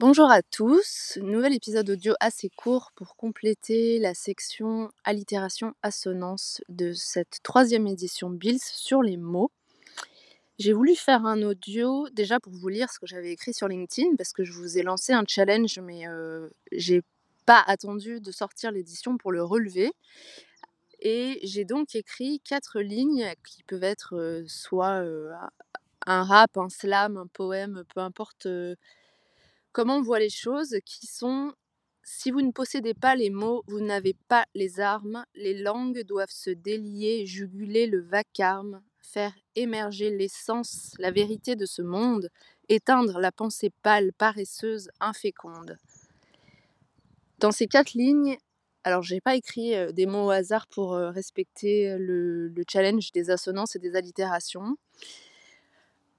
Bonjour à tous, nouvel épisode audio assez court pour compléter la section allitération-assonance de cette troisième édition Bills sur les mots. J'ai voulu faire un audio déjà pour vous lire ce que j'avais écrit sur LinkedIn parce que je vous ai lancé un challenge mais euh, j'ai pas attendu de sortir l'édition pour le relever. Et j'ai donc écrit quatre lignes qui peuvent être euh, soit euh, un rap, un slam, un poème, peu importe comment on voit les choses, qui sont si vous ne possédez pas les mots, vous n'avez pas les armes, les langues doivent se délier, juguler le vacarme, faire émerger l'essence, la vérité de ce monde, éteindre la pensée pâle, paresseuse, inféconde. Dans ces quatre lignes, alors j'ai pas écrit euh, des mots au hasard pour euh, respecter le challenge des assonances et des allitérations.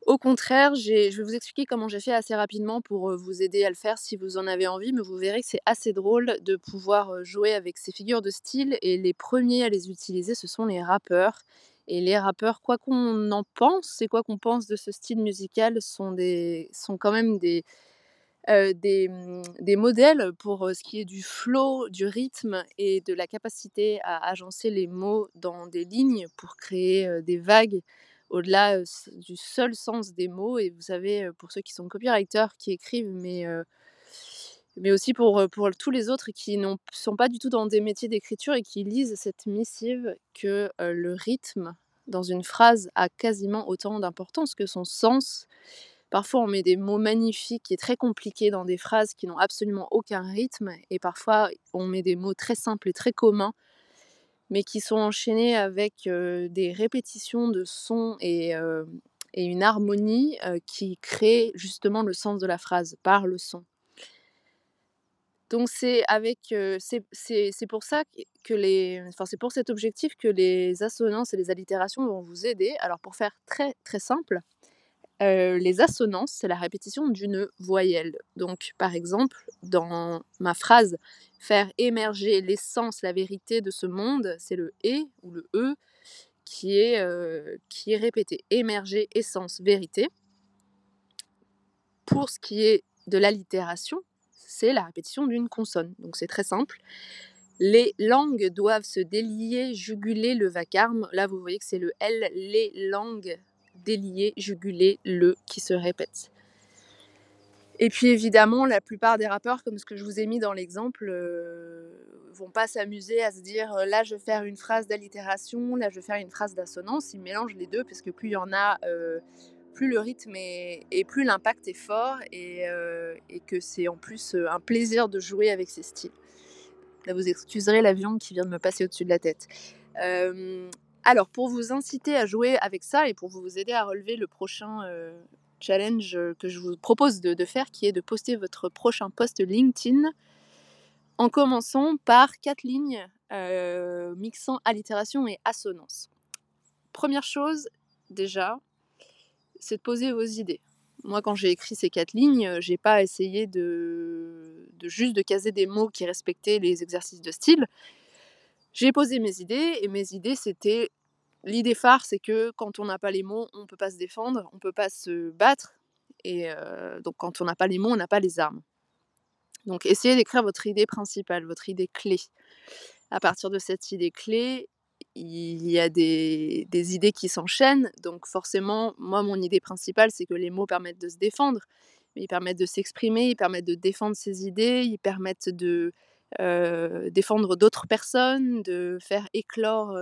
Au contraire, je vais vous expliquer comment j'ai fait assez rapidement pour vous aider à le faire si vous en avez envie, mais vous verrez que c'est assez drôle de pouvoir jouer avec ces figures de style et les premiers à les utiliser, ce sont les rappeurs. Et les rappeurs, quoi qu'on en pense et quoi qu'on pense de ce style musical, sont, des, sont quand même des, euh, des, modèles pour ce qui est du flow, du rythme et de la capacité à agencer les mots dans des lignes pour créer des vagues au-delà du seul sens des mots. Et vous savez, pour ceux qui sont copywriters, qui écrivent, mais, mais aussi pour, pour tous les autres qui ne sont pas du tout dans des métiers d'écriture et qui lisent cette missive, que le rythme dans une phrase a quasiment autant d'importance que son sens Parfois, on met des mots magnifiques et très compliqués dans des phrases qui n'ont absolument aucun rythme. Et parfois, on met des mots très simples et très communs, mais qui sont enchaînés avec des répétitions de sons et, et une harmonie qui crée justement le sens de la phrase par le son. Donc c'est avec c'est pour ça que les enfin c'est pour cet objectif que les assonances et les allitérations vont vous aider. Alors pour faire très très simple, Heu, les assonances, c'est la répétition d'une voyelle. Donc, par exemple, dans ma phrase «Faire émerger l'essence, la vérité de ce monde», c'est le «et» ou le «e» qui est, heu, qui est répété. Émerger, essence, vérité. Pour ce qui est de l'allitération, c'est la répétition d'une consonne. Donc c'est très simple. Les langues doivent se délier, juguler le vacarme. Là, vous voyez que c'est le L, les langues délier, juguler le qui se répète. Et puis évidemment, la plupart des rappeurs, comme ce que je vous ai mis dans l'exemple, euh, vont pas s'amuser à se dire euh, là je vais faire une phrase d'allitération, là je vais faire une phrase d'assonance. Ils mélangent les deux parce que plus il y en a, euh, plus le rythme est, et plus l'impact est fort et, euh, et que c'est en plus un plaisir de jouer avec ces styles. Là vous excuserez l'avion qui vient de me passer au-dessus de la tête. Euh, alors pour vous inciter à jouer avec ça et pour vous aider à relever le prochain euh, challenge euh, que je vous propose de, faire, qui est de poster votre prochain post LinkedIn en commençant par quatre lignes euh, mixant allitération et assonance. Première chose, déjà, c'est de poser vos idées. Moi, quand j'ai écrit ces quatre lignes, j'ai pas essayé de, de juste de caser des mots qui respectaient les exercices de style. J'ai posé mes idées et mes idées, c'était l'idée phare, c'est que quand on n'a pas les mots, on ne peut pas se défendre, on ne peut pas se battre. Et donc, quand on n'a pas les mots, on n'a pas les armes. Donc, essayez d'écrire votre idée principale, votre idée clé. À partir de cette idée clé, il y a des, idées qui s'enchaînent. Donc, forcément, moi, mon idée principale, c'est que les mots permettent de se défendre. Ils permettent de s'exprimer, ils permettent de défendre ses idées, ils permettent de défendre d'autres personnes, de faire éclore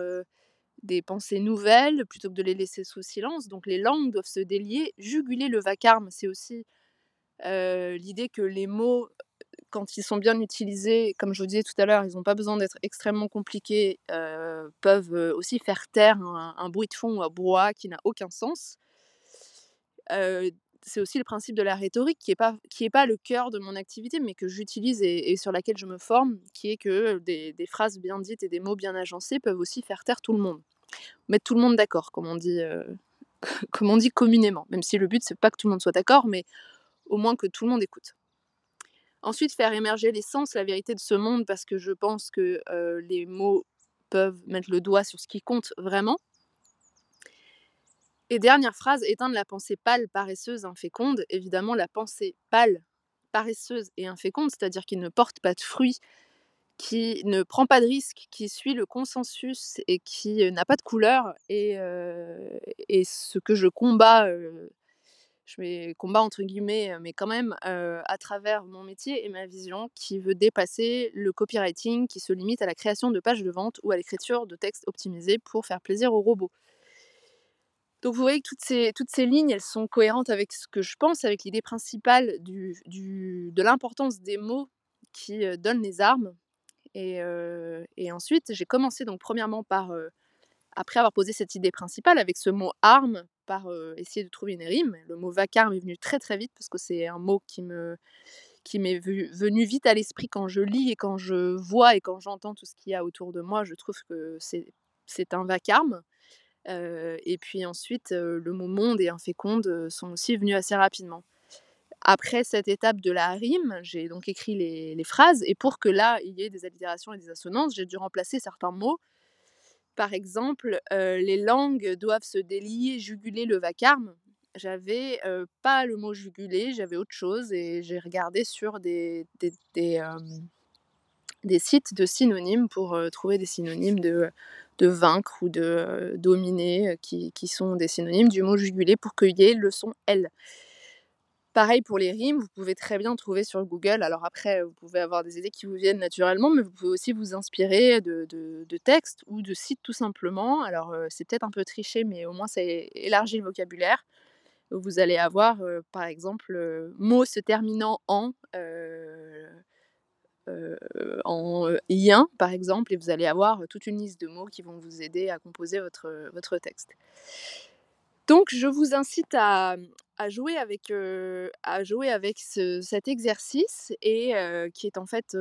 des pensées nouvelles plutôt que de les laisser sous silence. Donc les langues doivent se délier. Juguler le vacarme, c'est aussi l'idée que les mots, quand ils sont bien utilisés, comme je vous disais tout à l'heure, ils n'ont pas besoin d'être extrêmement compliqués, peuvent aussi faire taire un, bruit de fond ou un brouhaha qui n'a aucun sens. C'est aussi le principe de la rhétorique qui n'est pas, qui pas le cœur de mon activité, mais que j'utilise et, sur laquelle je me forme, qui est que des, phrases bien dites et des mots bien agencés peuvent aussi faire taire tout le monde. Mettre tout le monde d'accord, comme on dit, euh, comme on dit communément. Même si le but, c'est pas que tout le monde soit d'accord, mais au moins que tout le monde écoute. Ensuite, faire émerger l'essence, la vérité de ce monde, parce que je pense que euh, les mots peuvent mettre le doigt sur ce qui compte vraiment. Et dernière phrase, éteindre la pensée pâle, paresseuse, inféconde. Évidemment, la pensée pâle, paresseuse et inféconde, c'est-à-dire qui ne porte pas de fruits, qui ne prend pas de risques, qui suit le consensus et qui n'a pas de couleur. Et, et ce que je combats, je mets combat entre guillemets, mais quand même à travers mon métier et ma vision qui veut dépasser le copywriting qui se limite à la création de pages de vente ou à l'écriture de textes optimisés pour faire plaisir aux robots. Donc vous voyez que toutes ces, toutes ces lignes, elles sont cohérentes avec ce que je pense, avec l'idée principale du, de l'importance des mots qui donnent les armes. Et, et ensuite, j'ai commencé donc premièrement par, après avoir posé cette idée principale avec ce mot arme, par essayer de trouver une rime. Le mot vacarme est venu très très vite parce que c'est un mot qui me qui m'est venu vite à l'esprit quand je lis et quand je vois et quand j'entends tout ce qu'il y a autour de moi. Je trouve que c'est un vacarme. Et puis ensuite, le mot monde et inféconde sont aussi venus assez rapidement. Après cette étape de la rime, j'ai donc écrit les, phrases et pour que là, il y ait des allitérations et des assonances, j'ai dû remplacer certains mots par exemple, les langues doivent se délier, juguler le vacarme. J'avais pas le mot juguler, j'avais autre chose et j'ai regardé sur des, sites de synonymes pour trouver des synonymes de, de vaincre ou de dominer qui, qui, sont des synonymes du mot juguler pour qu'il y ait le son L. Pareil pour les rimes, vous pouvez très bien trouver sur Google. Alors après, vous pouvez avoir des idées qui vous viennent naturellement, mais vous pouvez aussi vous inspirer de, de, textes ou de sites tout simplement. Alors c'est peut-être un peu triché, mais au moins ça élargit le vocabulaire. Vous allez avoir, par exemple, mots se terminant en, en ien, par exemple, et vous allez avoir toute une liste de mots qui vont vous aider à composer votre, votre texte. Donc, je vous incite à, à jouer avec, à jouer avec cet exercice et qui est en fait,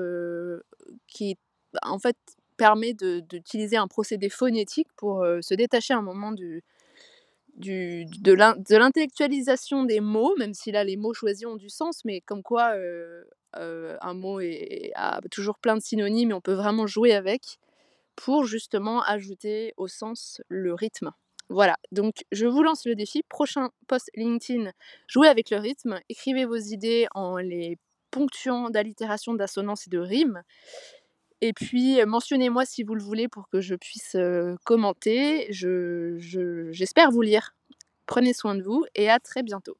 qui en fait permet d'utiliser un procédé phonétique pour se détacher un moment du, du, de l'intellectualisation des mots, même si là les mots choisis ont du sens, mais comme quoi un mot est, a toujours plein de synonymes et on peut vraiment jouer avec pour justement ajouter au sens le rythme. Voilà, donc je vous lance le défi. Prochain post LinkedIn, jouez avec le rythme, écrivez vos idées en les ponctuant d'allitération, d'assonance et de rime. Et puis mentionnez-moi si vous le voulez pour que je puisse commenter. J'espère je, vous lire. Prenez soin de vous et à très bientôt.